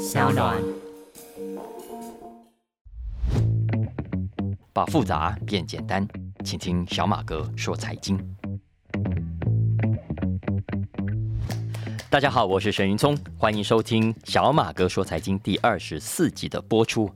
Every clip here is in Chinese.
小暖。把复杂变简单，请听小马哥说财经。大家好，我是沈云聪，欢迎收听小马哥说财经第二十四集的播出。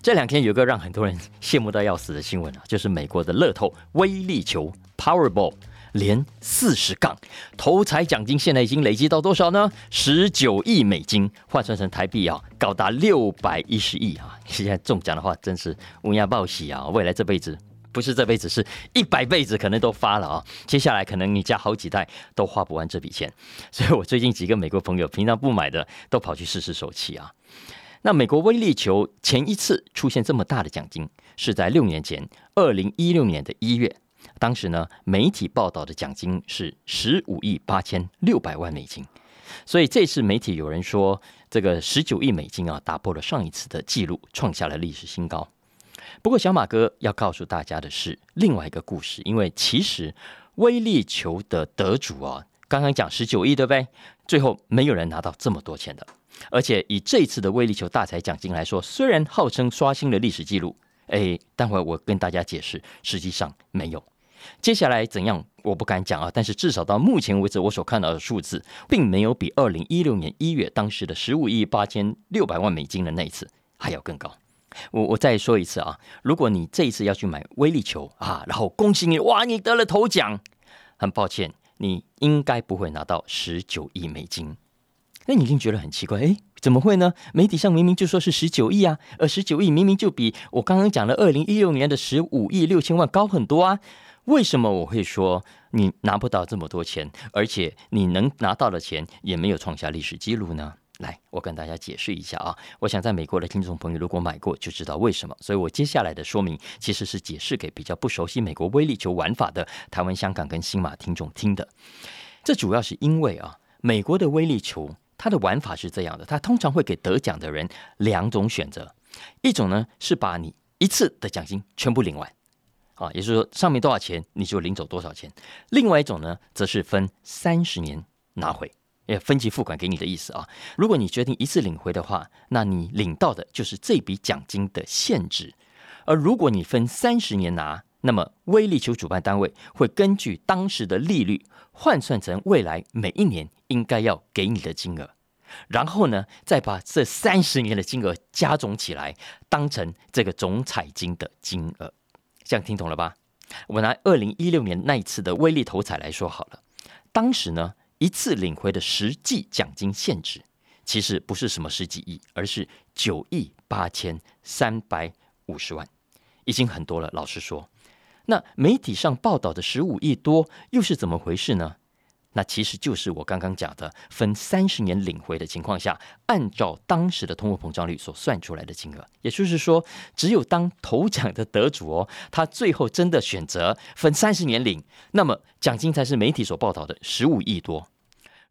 这两天有个让很多人羡慕到要死的新闻啊，就是美国的乐透威力球 Powerball 连四十杠头彩奖金，现在已经累积到多少呢？十九亿美金，换算成台币啊，高达六百一十亿啊！现在中奖的话，真是乌鸦报喜啊！未来这辈子。不是这辈子，是一百辈子可能都发了啊！接下来可能你家好几代都花不完这笔钱，所以我最近几个美国朋友平常不买的，都跑去试试手气啊。那美国威力球前一次出现这么大的奖金，是在六年前，二零一六年的一月，当时呢媒体报道的奖金是十五亿八千六百万美金，所以这次媒体有人说这个十九亿美金啊，打破了上一次的记录，创下了历史新高。不过，小马哥要告诉大家的是另外一个故事，因为其实威力球的得主啊，刚刚讲十九亿，对不对？最后没有人拿到这么多钱的，而且以这次的威力球大彩奖金来说，虽然号称刷新了历史记录，哎，待会我跟大家解释，实际上没有。接下来怎样，我不敢讲啊，但是至少到目前为止，我所看到的数字，并没有比二零一六年一月当时的十五亿八千六百万美金的那一次还要更高。我我再说一次啊，如果你这一次要去买威力球啊，然后恭喜你哇，你得了头奖，很抱歉，你应该不会拿到十九亿美金。那你一定觉得很奇怪，哎，怎么会呢？媒体上明明就说是十九亿啊，而十九亿明明就比我刚刚讲的二零一六年的十五亿六千万高很多啊，为什么我会说你拿不到这么多钱，而且你能拿到的钱也没有创下历史记录呢？来，我跟大家解释一下啊！我想在美国的听众朋友如果买过就知道为什么，所以我接下来的说明其实是解释给比较不熟悉美国威力球玩法的台湾、香港跟新马听众听的。这主要是因为啊，美国的威力球它的玩法是这样的，它通常会给得奖的人两种选择，一种呢是把你一次的奖金全部领完，啊，也就是说上面多少钱你就领走多少钱；另外一种呢，则是分三十年拿回。也分期付款给你的意思啊！如果你决定一次领回的话，那你领到的就是这笔奖金的现值；而如果你分三十年拿，那么威力球主办单位会根据当时的利率换算成未来每一年应该要给你的金额，然后呢，再把这三十年的金额加总起来，当成这个总彩金的金额。这样听懂了吧？我拿二零一六年那一次的威力头彩来说好了，当时呢。一次领回的实际奖金限值，其实不是什么十几亿，而是九亿八千三百五十万，已经很多了。老实说，那媒体上报道的十五亿多，又是怎么回事呢？那其实就是我刚刚讲的，分三十年领回的情况下，按照当时的通货膨胀率所算出来的金额。也就是说，只有当头奖的得主哦，他最后真的选择分三十年领，那么奖金才是媒体所报道的十五亿多。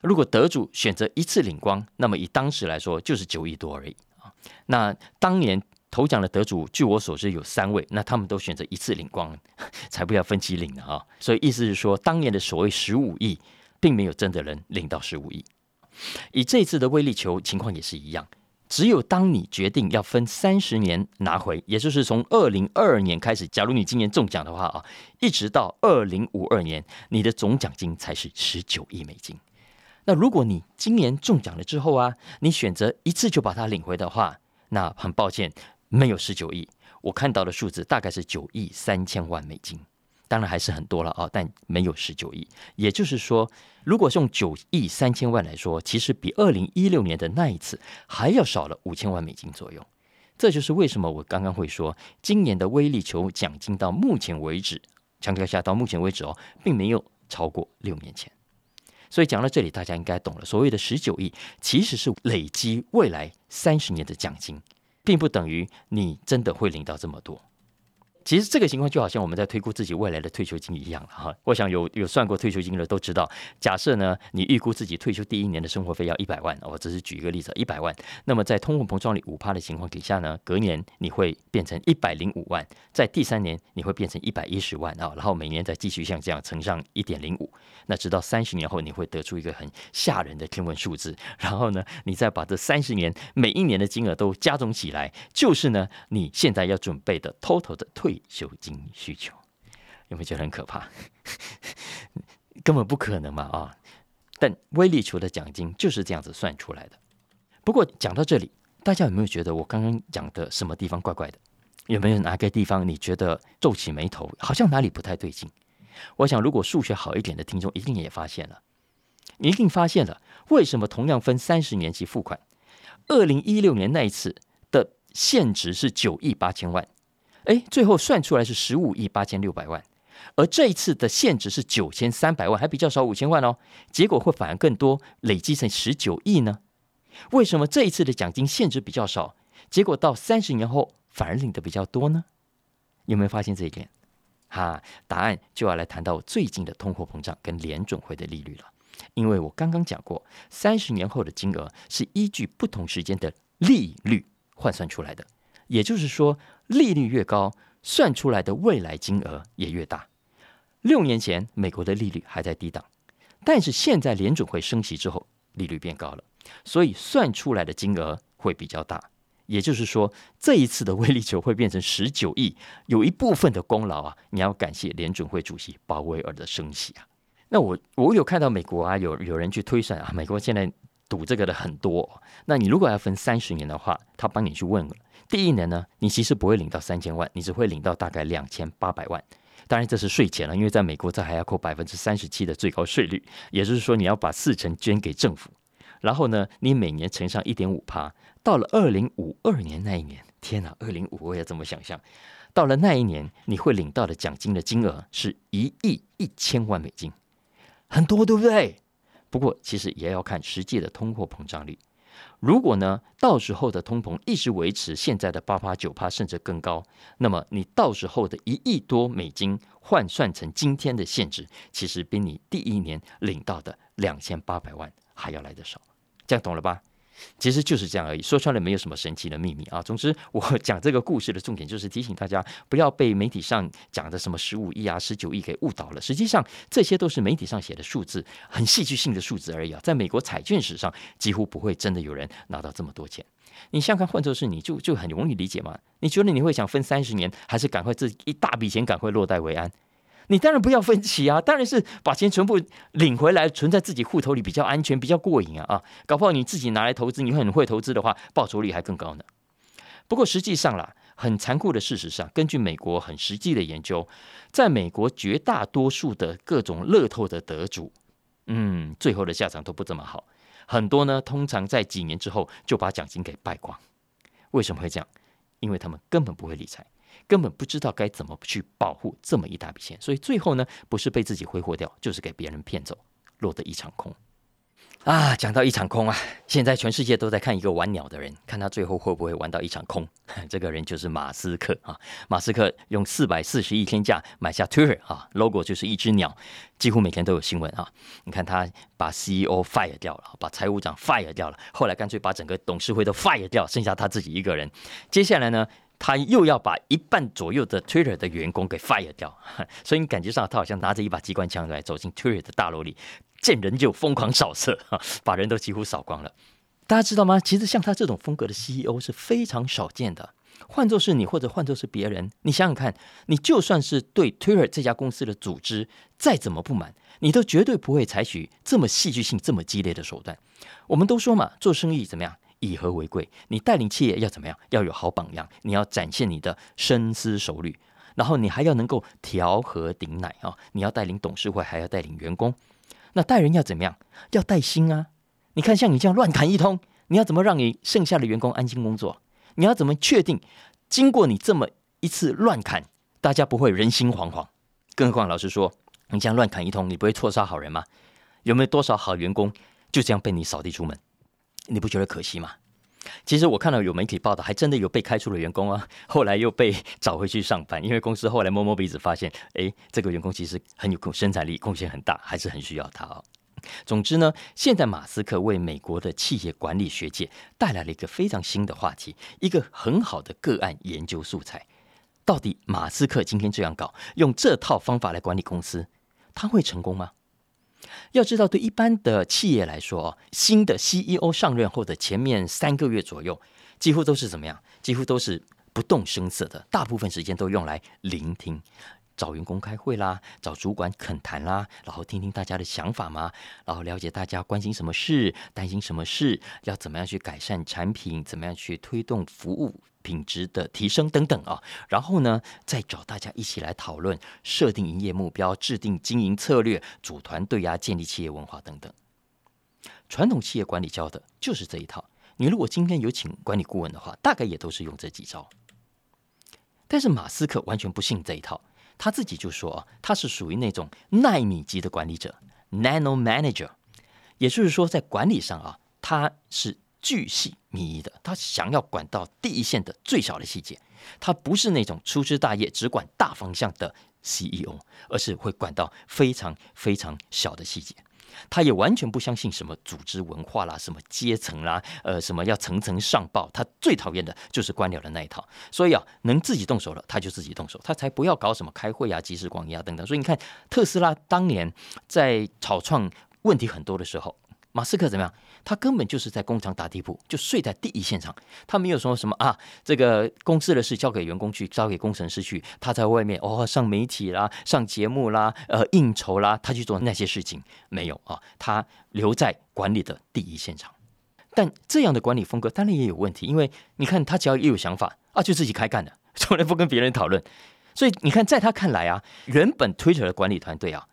如果得主选择一次领光，那么以当时来说就是九亿多而已啊。那当年头奖的得主，据我所知有三位，那他们都选择一次领光，才不要分期领的啊。所以意思是说，当年的所谓十五亿。并没有真的人领到十五亿。以这次的威力球情况也是一样，只有当你决定要分三十年拿回，也就是从二零二二年开始，假如你今年中奖的话啊，一直到二零五二年，你的总奖金才是十九亿美金。那如果你今年中奖了之后啊，你选择一次就把它领回的话，那很抱歉，没有十九亿，我看到的数字大概是九亿三千万美金。当然还是很多了啊，但没有十九亿。也就是说，如果是用九亿三千万来说，其实比二零一六年的那一次还要少了五千万美金左右。这就是为什么我刚刚会说，今年的威力球奖金到目前为止，强调下到目前为止哦，并没有超过六年前。所以讲到这里，大家应该懂了，所谓的十九亿其实是累积未来三十年的奖金，并不等于你真的会领到这么多。其实这个情况就好像我们在推估自己未来的退休金一样哈。我想有有算过退休金的都知道，假设呢你预估自己退休第一年的生活费要一百万，我只是举一个例子，一百万。那么在通货膨胀率五趴的情况底下呢，隔年你会变成一百零五万，在第三年你会变成一百一十万啊，然后每年再继续像这样乘上一点零五，那直到三十年后你会得出一个很吓人的天文数字。然后呢，你再把这三十年每一年的金额都加总起来，就是呢你现在要准备的 total 的退。退休金需求有没有觉得很可怕？根本不可能嘛啊！但威力球的奖金就是这样子算出来的。不过讲到这里，大家有没有觉得我刚刚讲的什么地方怪怪的？有没有哪个地方你觉得皱起眉头，好像哪里不太对劲？我想，如果数学好一点的听众一定也发现了，你一定发现了为什么同样分三十年期付款，二零一六年那一次的现值是九亿八千万。哎，最后算出来是十五亿八千六百万，而这一次的限值是九千三百万，还比较少五千万哦。结果会反而更多，累积成十九亿呢？为什么这一次的奖金限值比较少，结果到三十年后反而领的比较多呢？有没有发现这一点？哈，答案就要来谈到最近的通货膨胀跟联准会的利率了。因为我刚刚讲过，三十年后的金额是依据不同时间的利率换算出来的，也就是说。利率越高，算出来的未来金额也越大。六年前，美国的利率还在低档，但是现在联准会升息之后，利率变高了，所以算出来的金额会比较大。也就是说，这一次的威力球会变成十九亿，有一部分的功劳啊，你要感谢联准会主席鲍威尔的升息啊。那我我有看到美国啊，有有人去推算啊，美国现在赌这个的很多。那你如果要分三十年的话，他帮你去问了。第一年呢，你其实不会领到三千万，你只会领到大概两千八百万。当然这是税前了，因为在美国这还要扣百分之三十七的最高税率，也就是说你要把四成捐给政府。然后呢，你每年乘上一点五趴，到了二零五二年那一年，天哪，二零五我也怎么想象？到了那一年，你会领到的奖金的金额是一亿一千万美金，很多对不对？不过其实也要看实际的通货膨胀率。如果呢，到时候的通膨一直维持现在的八趴九趴，甚至更高，那么你到时候的一亿多美金换算成今天的现值，其实比你第一年领到的两千八百万还要来得少，这样懂了吧？其实就是这样而已，说穿了没有什么神奇的秘密啊。总之，我讲这个故事的重点就是提醒大家，不要被媒体上讲的什么十五亿啊、十九亿给误导了。实际上，这些都是媒体上写的数字，很戏剧性的数字而已啊。在美国彩券史上，几乎不会真的有人拿到这么多钱。你想看换作是你就就很容易理解嘛？你觉得你会想分三十年，还是赶快这一大笔钱赶快落袋为安？你当然不要分期啊，当然是把钱全部领回来存在自己户头里比较安全、比较过瘾啊啊！搞不好你自己拿来投资，你会很会投资的话，报酬率还更高呢。不过实际上啦，很残酷的事实上，根据美国很实际的研究，在美国绝大多数的各种乐透的得主，嗯，最后的下场都不怎么好。很多呢，通常在几年之后就把奖金给败光。为什么会这样？因为他们根本不会理财。根本不知道该怎么去保护这么一大笔钱，所以最后呢，不是被自己挥霍掉，就是给别人骗走，落得一场空。啊，讲到一场空啊，现在全世界都在看一个玩鸟的人，看他最后会不会玩到一场空。这个人就是马斯克啊，马斯克用四百四十亿天价买下 Twitter 啊，logo 就是一只鸟，几乎每天都有新闻啊。你看他把 CEO fire 掉了，把财务长 fire 掉了，后来干脆把整个董事会都 fire 掉，剩下他自己一个人。接下来呢？他又要把一半左右的 Twitter 的员工给 fire 掉，所以你感觉上他好像拿着一把机关枪来走进 Twitter 的大楼里，见人就疯狂扫射，把人都几乎扫光了。大家知道吗？其实像他这种风格的 CEO 是非常少见的。换作是你，或者换作是别人，你想想看，你就算是对 Twitter 这家公司的组织再怎么不满，你都绝对不会采取这么戏剧性、这么激烈的手段。我们都说嘛，做生意怎么样？以和为贵，你带领企业要怎么样？要有好榜样，你要展现你的深思熟虑，然后你还要能够调和顶奶啊！你要带领董事会，还要带领员工。那带人要怎么样？要带心啊！你看，像你这样乱砍一通，你要怎么让你剩下的员工安心工作？你要怎么确定经过你这么一次乱砍，大家不会人心惶惶？更何况，老实说，你这样乱砍一通，你不会错杀好人吗？有没有多少好员工就这样被你扫地出门？你不觉得可惜吗？其实我看到有媒体报道，还真的有被开除的员工啊，后来又被找回去上班，因为公司后来摸摸鼻子发现，哎，这个员工其实很有生产力，贡献很大，还是很需要他啊。总之呢，现在马斯克为美国的企业管理学界带来了一个非常新的话题，一个很好的个案研究素材。到底马斯克今天这样搞，用这套方法来管理公司，他会成功吗？要知道，对一般的企业来说，新的 CEO 上任后的前面三个月左右，几乎都是怎么样？几乎都是不动声色的，大部分时间都用来聆听。找员工开会啦，找主管恳谈啦，然后听听大家的想法嘛，然后了解大家关心什么事、担心什么事，要怎么样去改善产品，怎么样去推动服务品质的提升等等啊。然后呢，再找大家一起来讨论，设定营业目标，制定经营策略，组团队啊，建立企业文化等等。传统企业管理教的就是这一套。你如果今天有请管理顾问的话，大概也都是用这几招。但是马斯克完全不信这一套。他自己就说啊，他是属于那种纳米级的管理者，nano manager，也就是说，在管理上啊，他是巨细靡遗的，他想要管到第一线的最小的细节，他不是那种粗枝大叶只管大方向的 CEO，而是会管到非常非常小的细节。他也完全不相信什么组织文化啦，什么阶层啦，呃，什么要层层上报。他最讨厌的就是官僚的那一套。所以啊，能自己动手了，他就自己动手，他才不要搞什么开会啊、即时广告等等。所以你看，特斯拉当年在草创问题很多的时候。马斯克怎么样？他根本就是在工厂打地铺，就睡在第一现场。他没有说什么啊，这个公司的事交给员工去，交给工程师去。他在外面哦，上媒体啦，上节目啦，呃，应酬啦，他去做那些事情没有啊？他留在管理的第一现场。但这样的管理风格当然也有问题，因为你看他只要一有想法啊，就自己开干的，从来不跟别人讨论。所以你看，在他看来啊，原本 Twitter 的管理团队啊。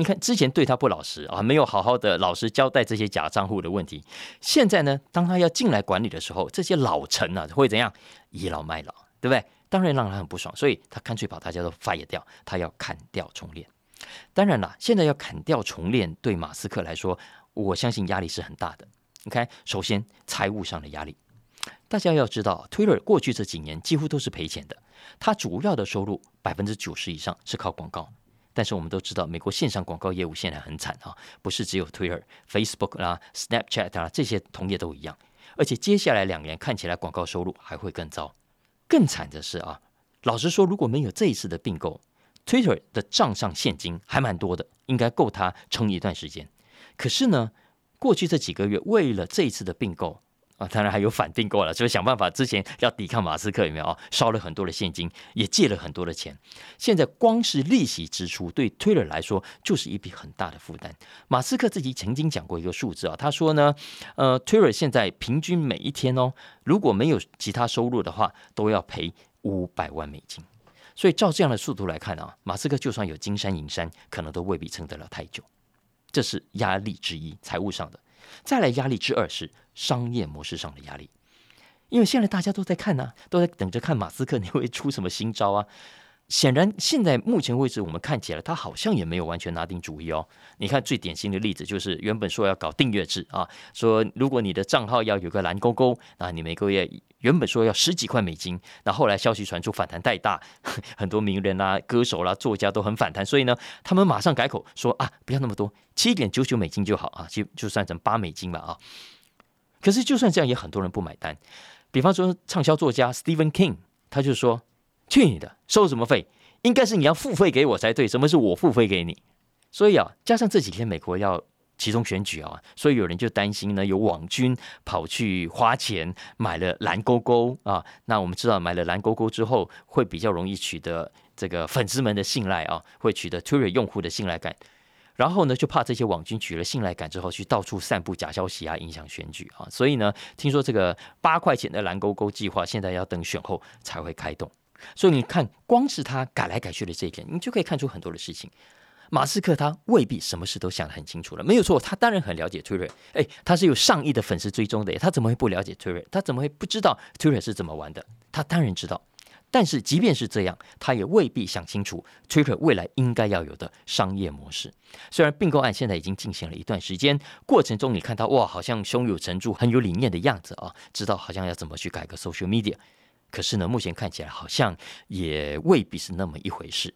你看，之前对他不老实啊，没有好好的老实交代这些假账户的问题。现在呢，当他要进来管理的时候，这些老臣啊会怎样倚老卖老，对不对？当然让他很不爽，所以他干脆把大家都 fire 掉，他要砍掉重练。当然了，现在要砍掉重练，对马斯克来说，我相信压力是很大的。你看，首先财务上的压力，大家要知道，Twitter 过去这几年几乎都是赔钱的，它主要的收入百分之九十以上是靠广告。但是我们都知道，美国线上广告业务现在很惨啊，不是只有 Twitter、Facebook 啦、Snapchat 啊这些同业都一样。而且接下来两年看起来广告收入还会更糟。更惨的是啊，老实说，如果没有这一次的并购，Twitter 的账上现金还蛮多的，应该够他撑一段时间。可是呢，过去这几个月为了这一次的并购。啊，当然还有反并购了，就是想办法之前要抵抗马斯克有没有啊？烧了很多的现金，也借了很多的钱。现在光是利息支出对 Twitter 来说就是一笔很大的负担。马斯克自己曾经讲过一个数字啊，他说呢，呃，Twitter 现在平均每一天哦，如果没有其他收入的话，都要赔五百万美金。所以照这样的速度来看啊，马斯克就算有金山银山，可能都未必撑得了太久。这是压力之一，财务上的。再来压力之二是商业模式上的压力，因为现在大家都在看呢，都在等着看马斯克你会出什么新招啊。显然，现在目前为止，我们看起来他好像也没有完全拿定主意哦。你看最典型的例子就是，原本说要搞订阅制啊，说如果你的账号要有个蓝勾勾，那你每个月原本说要十几块美金，那后来消息传出反弹太大，很多名人啦、歌手啦、作家都很反弹，所以呢，他们马上改口说啊，不要那么多，七点九九美金就好啊，就就算成八美金吧啊。可是就算这样，也很多人不买单。比方说畅销作家 Stephen King，他就说。去你的！收什么费？应该是你要付费给我才对。什么是我付费给你？所以啊，加上这几天美国要集中选举啊，所以有人就担心呢，有网军跑去花钱买了蓝勾勾啊。那我们知道，买了蓝勾勾之后，会比较容易取得这个粉丝们的信赖啊，会取得 Twitter 用户的信赖感。然后呢，就怕这些网军取了信赖感之后，去到处散布假消息啊，影响选举啊。所以呢，听说这个八块钱的蓝勾勾计划，现在要等选后才会开动。所以你看，光是他改来改去的这一点，你就可以看出很多的事情。马斯克他未必什么事都想得很清楚了，没有错，他当然很了解 Twitter，哎，他是有上亿的粉丝追踪的，他怎么会不了解 Twitter？他怎么会不知道 Twitter 是怎么玩的？他当然知道，但是即便是这样，他也未必想清楚 Twitter 未来应该要有的商业模式。虽然并购案现在已经进行了一段时间，过程中你看到哇，好像胸有成竹、很有理念的样子啊，知道好像要怎么去改革 social media。可是呢，目前看起来好像也未必是那么一回事。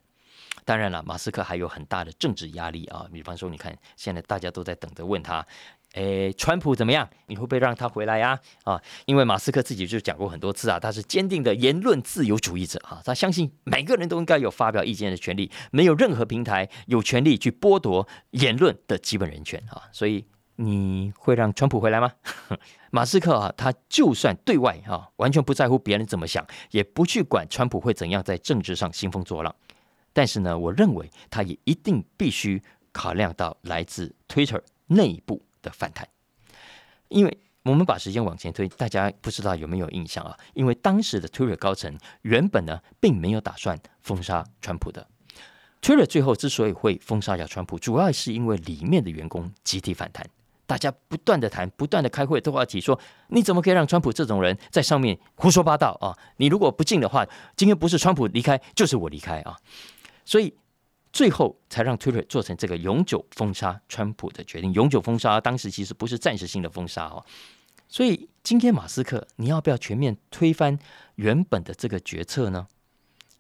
当然了，马斯克还有很大的政治压力啊。比方说，你看现在大家都在等着问他。诶，川普怎么样？你会不会让他回来呀？啊，因为马斯克自己就讲过很多次啊，他是坚定的言论自由主义者啊，他相信每个人都应该有发表意见的权利，没有任何平台有权利去剥夺言论的基本人权啊。所以你会让川普回来吗？马斯克啊，他就算对外啊完全不在乎别人怎么想，也不去管川普会怎样在政治上兴风作浪，但是呢，我认为他也一定必须考量到来自 Twitter 内部。的反弹，因为我们把时间往前推，大家不知道有没有印象啊？因为当时的 Twitter 高层原本呢，并没有打算封杀川普的。Twitter 最后之所以会封杀掉川普，主要是因为里面的员工集体反弹，大家不断的谈，不断的开会，都要提说，你怎么可以让川普这种人在上面胡说八道啊？你如果不进的话，今天不是川普离开，就是我离开啊！所以。最后才让 Twitter 做成这个永久封杀川普的决定。永久封杀当时其实不是暂时性的封杀哦。所以今天马斯克，你要不要全面推翻原本的这个决策呢？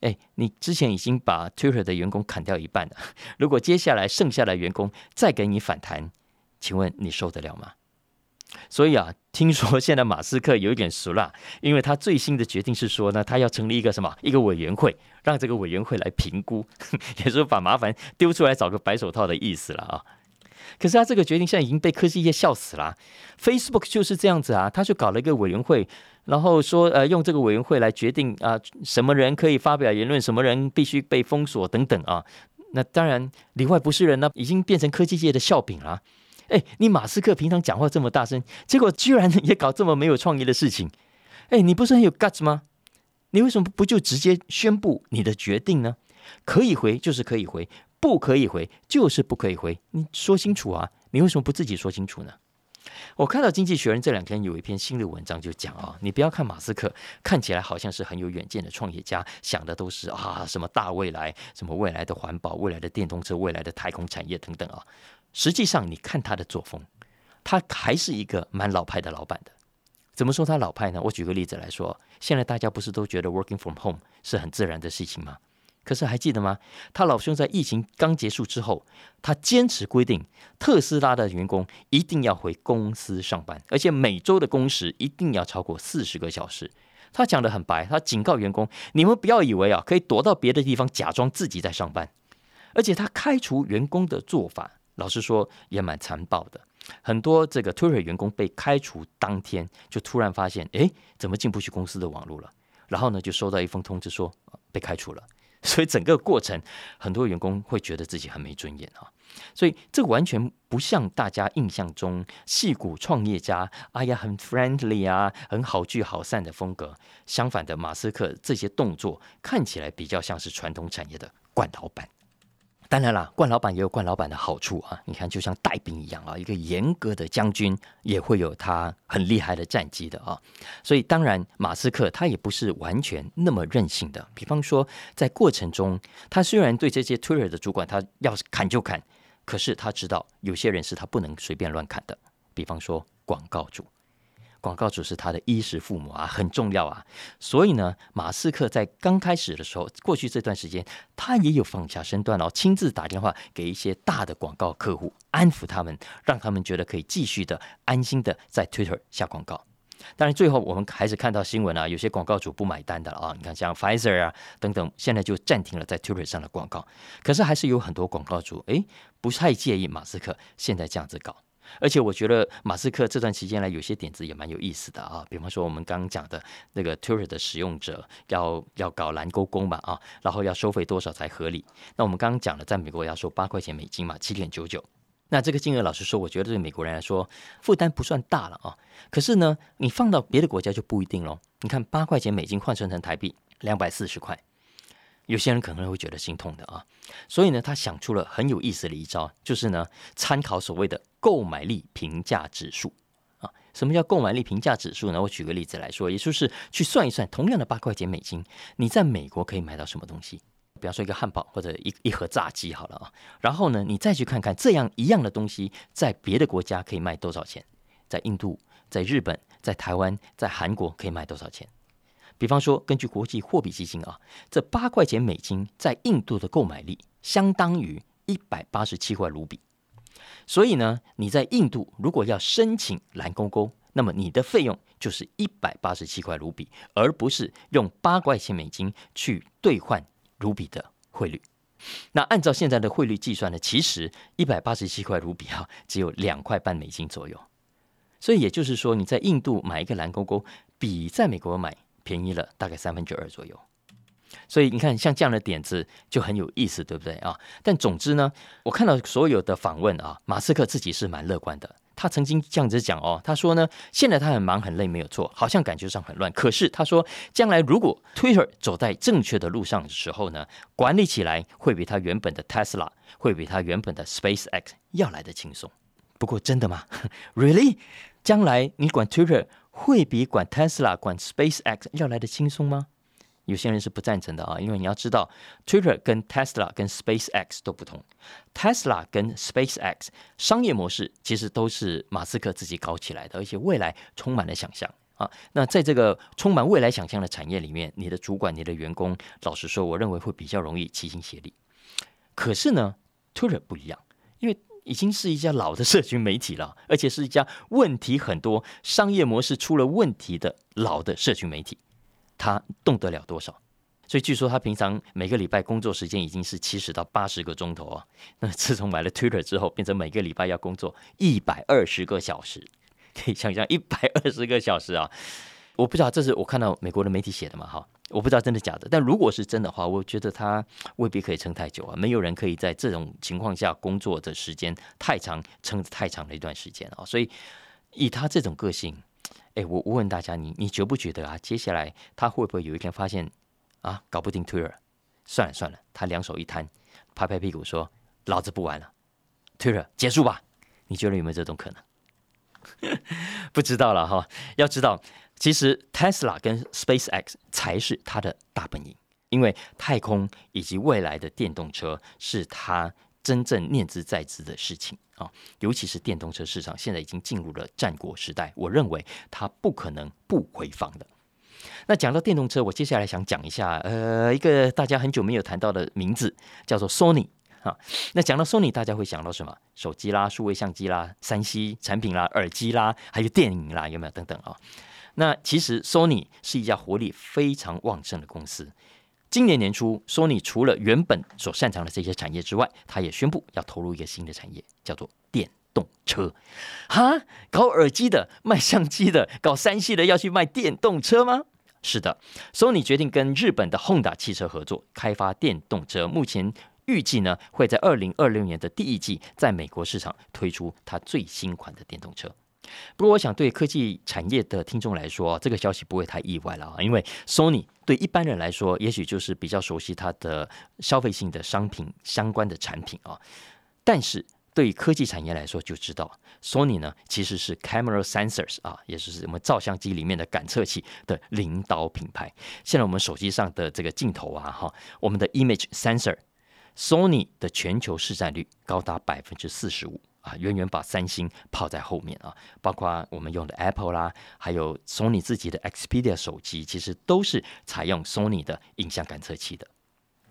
哎，你之前已经把 Twitter 的员工砍掉一半了，如果接下来剩下的员工再给你反弹，请问你受得了吗？所以啊，听说现在马斯克有一点熟了，因为他最新的决定是说呢，他要成立一个什么一个委员会，让这个委员会来评估，也是把麻烦丢出来找个白手套的意思了啊。可是他这个决定现在已经被科技业笑死了，Facebook 就是这样子啊，他就搞了一个委员会，然后说呃用这个委员会来决定啊什么人可以发表言论，什么人必须被封锁等等啊。那当然里外不是人呢，已经变成科技界的笑柄了。哎，你马斯克平常讲话这么大声，结果居然也搞这么没有创意的事情。哎，你不是很有 guts 吗？你为什么不就直接宣布你的决定呢？可以回就是可以回，不可以回就是不可以回。你说清楚啊！你为什么不自己说清楚呢？我看到《经济学人》这两天有一篇新的文章，就讲啊，你不要看马斯克看起来好像是很有远见的创业家，想的都是啊什么大未来，什么未来的环保、未来的电动车、未来的太空产业等等啊。实际上，你看他的作风，他还是一个蛮老派的老板的。怎么说他老派呢？我举个例子来说，现在大家不是都觉得 working from home 是很自然的事情吗？可是还记得吗？他老兄在疫情刚结束之后，他坚持规定特斯拉的员工一定要回公司上班，而且每周的工时一定要超过四十个小时。他讲的很白，他警告员工：你们不要以为啊可以躲到别的地方假装自己在上班。而且他开除员工的做法。老实说也蛮残暴的，很多这个 tour 员工被开除当天就突然发现，哎，怎么进不去公司的网络了？然后呢，就收到一封通知说被开除了。所以整个过程，很多员工会觉得自己很没尊严啊。所以这完全不像大家印象中戏骨创业家，哎呀，很 friendly 啊，很好聚好散的风格。相反的，马斯克这些动作看起来比较像是传统产业的惯老板。当然啦，冠老板也有冠老板的好处啊！你看，就像带兵一样啊，一个严格的将军也会有他很厉害的战绩的啊。所以，当然，马斯克他也不是完全那么任性的。比方说，在过程中，他虽然对这些 Twitter 的主管，他要砍就砍，可是他知道有些人是他不能随便乱砍的。比方说，广告主。广告主是他的衣食父母啊，很重要啊。所以呢，马斯克在刚开始的时候，过去这段时间，他也有放下身段哦，亲自打电话给一些大的广告客户，安抚他们，让他们觉得可以继续的安心的在 Twitter 下广告。当然，最后我们还是看到新闻啊，有些广告主不买单的了啊。你看，像 Pfizer 啊等等，现在就暂停了在 Twitter 上的广告。可是还是有很多广告主诶，不太介意马斯克现在这样子搞。而且我觉得马斯克这段期间来有些点子也蛮有意思的啊，比方说我们刚刚讲的那个 Twitter 的使用者要要搞蓝勾勾嘛啊，然后要收费多少才合理？那我们刚刚讲了，在美国要收八块钱美金嘛，七点九九。那这个金额老实说，我觉得对美国人来说负担不算大了啊。可是呢，你放到别的国家就不一定喽。你看八块钱美金换算成台币两百四十块。有些人可能会觉得心痛的啊，所以呢，他想出了很有意思的一招，就是呢，参考所谓的购买力评价指数啊。什么叫购买力评价指数呢？我举个例子来说，也就是去算一算，同样的八块钱美金，你在美国可以买到什么东西？比方说一个汉堡或者一一盒炸鸡好了啊。然后呢，你再去看看这样一样的东西，在别的国家可以卖多少钱？在印度、在日本、在台湾、在韩国可以卖多少钱？比方说，根据国际货币基金啊，这八块钱美金在印度的购买力相当于一百八十七块卢比。所以呢，你在印度如果要申请蓝勾勾，那么你的费用就是一百八十七块卢比，而不是用八块钱美金去兑换卢比的汇率。那按照现在的汇率计算呢，其实一百八十七块卢比啊，只有两块半美金左右。所以也就是说，你在印度买一个蓝勾勾，比在美国买便宜了大概三分之二左右。所以你看，像这样的点子就很有意思，对不对啊？但总之呢，我看到所有的访问啊，马斯克自己是蛮乐观的。他曾经这样子讲哦，他说呢，现在他很忙很累，没有错，好像感觉上很乱。可是他说，将来如果 Twitter 走在正确的路上的时候呢，管理起来会比他原本的 Tesla，会比他原本的 SpaceX 要来的轻松。不过真的吗？Really？将来你管 Twitter 会比管 Tesla、管 SpaceX 要来的轻松吗？有些人是不赞成的啊，因为你要知道，Twitter 跟 Tesla 跟 SpaceX 都不同。Tesla 跟 SpaceX 商业模式其实都是马斯克自己搞起来的，而且未来充满了想象啊。那在这个充满未来想象的产业里面，你的主管、你的员工，老实说，我认为会比较容易齐心协力。可是呢，Twitter 不一样，因为已经是一家老的社群媒体了，而且是一家问题很多、商业模式出了问题的老的社群媒体。他动得了多少？所以据说他平常每个礼拜工作时间已经是七十到八十个钟头啊。那自从买了 Twitter 之后，变成每个礼拜要工作一百二十个小时，可以想象一百二十个小时啊！我不知道这是我看到美国的媒体写的嘛？哈，我不知道真的假的。但如果是真的话，我觉得他未必可以撑太久啊。没有人可以在这种情况下工作的时间太长，撑太长的一段时间啊。所以以他这种个性。哎，我我问大家，你你觉不觉得啊？接下来他会不会有一天发现啊，搞不定 Twitter，算了算了，他两手一摊，拍拍屁股说：“老子不玩了，Twitter 结束吧。”你觉得有没有这种可能？不知道了哈。要知道，其实 Tesla 跟 SpaceX 才是它的大本营，因为太空以及未来的电动车是它。真正念兹在兹的事情啊，尤其是电动车市场，现在已经进入了战国时代。我认为它不可能不回放的。那讲到电动车，我接下来想讲一下，呃，一个大家很久没有谈到的名字，叫做 Sony 啊。那讲到 Sony，大家会想到什么？手机啦、数位相机啦、三 C 产品啦、耳机啦，还有电影啦，有没有等等啊？那其实 Sony 是一家活力非常旺盛的公司。今年年初，Sony 除了原本所擅长的这些产业之外，他也宣布要投入一个新的产业，叫做电动车。哈，搞耳机的、卖相机的、搞三系的，要去卖电动车吗？是的，Sony 决定跟日本的 Honda 汽车合作开发电动车。目前预计呢，会在二零二六年的第一季在美国市场推出它最新款的电动车。不过，我想对科技产业的听众来说，这个消息不会太意外了啊，因为 Sony 对一般人来说，也许就是比较熟悉它的消费性的商品相关的产品啊。但是对于科技产业来说，就知道 Sony 呢其实是 Camera Sensors 啊，也就是我们照相机里面的感测器的领导品牌。现在我们手机上的这个镜头啊，哈，我们的 Image Sensor，Sony 的全球市占率高达百分之四十五。啊，远远把三星抛在后面啊！包括我们用的 Apple 啦，还有 Sony 自己的 Xperia 手机，其实都是采用 Sony 的影像感测器的。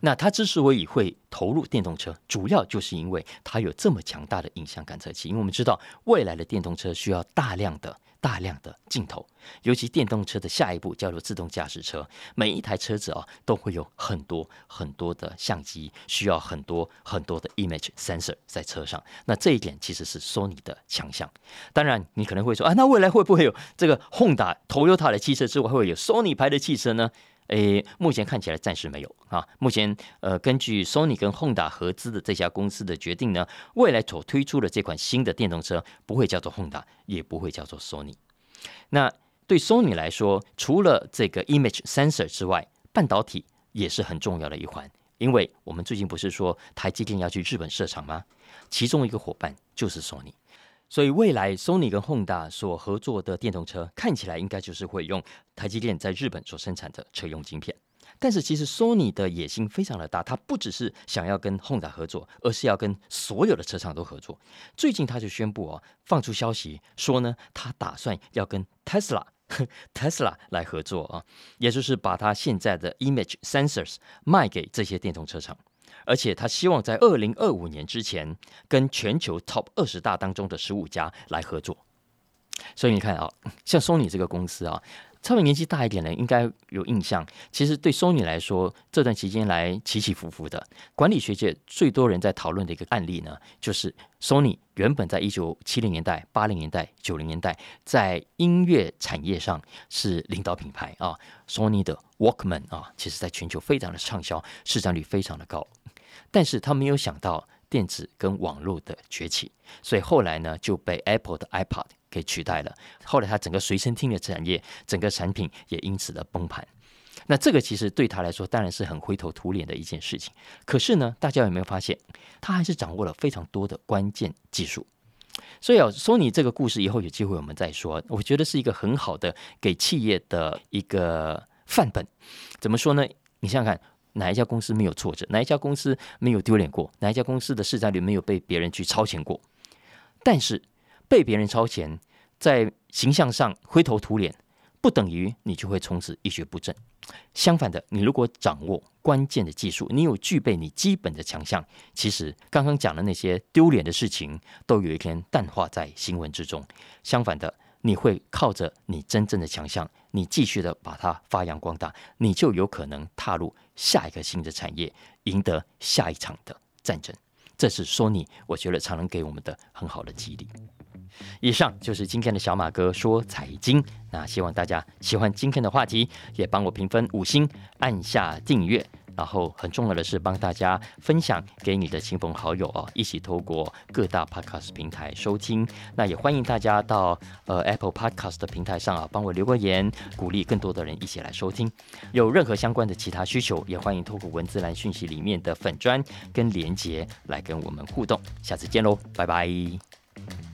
那它之所以会投入电动车，主要就是因为它有这么强大的影像感测器。因为我们知道，未来的电动车需要大量的。大量的镜头，尤其电动车的下一步叫做自动驾驶车，每一台车子啊都会有很多很多的相机，需要很多很多的 image sensor 在车上。那这一点其实是 Sony 的强项。当然，你可能会说啊，那未来会不会有这个 Honda、Toyota 的汽车之外，会有 Sony 牌的汽车呢？诶，目前看起来暂时没有啊。目前，呃，根据 Sony 跟 Honda 合资的这家公司的决定呢，未来所推出的这款新的电动车不会叫做 Honda，也不会叫做 Sony。那对 Sony 来说，除了这个 image sensor 之外，半导体也是很重要的一环。因为我们最近不是说台积电要去日本设厂吗？其中一个伙伴就是 Sony。所以未来 Sony 跟 Honda 所合作的电动车，看起来应该就是会用台积电在日本所生产的车用晶片。但是其实 Sony 的野心非常的大，它不只是想要跟 Honda 合作，而是要跟所有的车厂都合作。最近他就宣布哦，放出消息说呢，他打算要跟 Tesla Tesla 来合作啊，也就是把他现在的 Image Sensors 卖给这些电动车厂，而且他希望在二零二五年之前跟全球 Top 二十大当中的十五家来合作。所以你看啊，像 Sony 这个公司啊。稍微年纪大一点的应该有印象。其实对 Sony 来说，这段期间来起起伏伏的。管理学界最多人在讨论的一个案例呢，就是 Sony 原本在一九七零年代、八零年代、九零年代在音乐产业上是领导品牌啊。Sony 的 Walkman 啊，其实在全球非常的畅销，市占率非常的高。但是他没有想到电子跟网络的崛起，所以后来呢就被 Apple 的 iPod。给取代了。后来，他整个随身听的产业，整个产品也因此的崩盘。那这个其实对他来说，当然是很灰头土脸的一件事情。可是呢，大家有没有发现，他还是掌握了非常多的关键技术？所以啊，说你这个故事以后有机会我们再说。我觉得是一个很好的给企业的一个范本。怎么说呢？你想想看，哪一家公司没有挫折？哪一家公司没有丢脸过？哪一家公司的市占率没有被别人去超前过？但是。被别人超前，在形象上灰头土脸，不等于你就会从此一蹶不振。相反的，你如果掌握关键的技术，你有具备你基本的强项，其实刚刚讲的那些丢脸的事情，都有一天淡化在新闻之中。相反的，你会靠着你真正的强项，你继续的把它发扬光大，你就有可能踏入下一个新的产业，赢得下一场的战争。这是说你，我觉得常能给我们的很好的激励。以上就是今天的小马哥说财经，那希望大家喜欢今天的话题，也帮我评分五星，按下订阅。然后很重要的是，帮大家分享给你的亲朋好友啊，一起透过各大 podcast 平台收听。那也欢迎大家到呃 Apple Podcast 的平台上啊，帮我留个言，鼓励更多的人一起来收听。有任何相关的其他需求，也欢迎透过文字栏讯息里面的粉砖跟连接来跟我们互动。下次见喽，拜拜。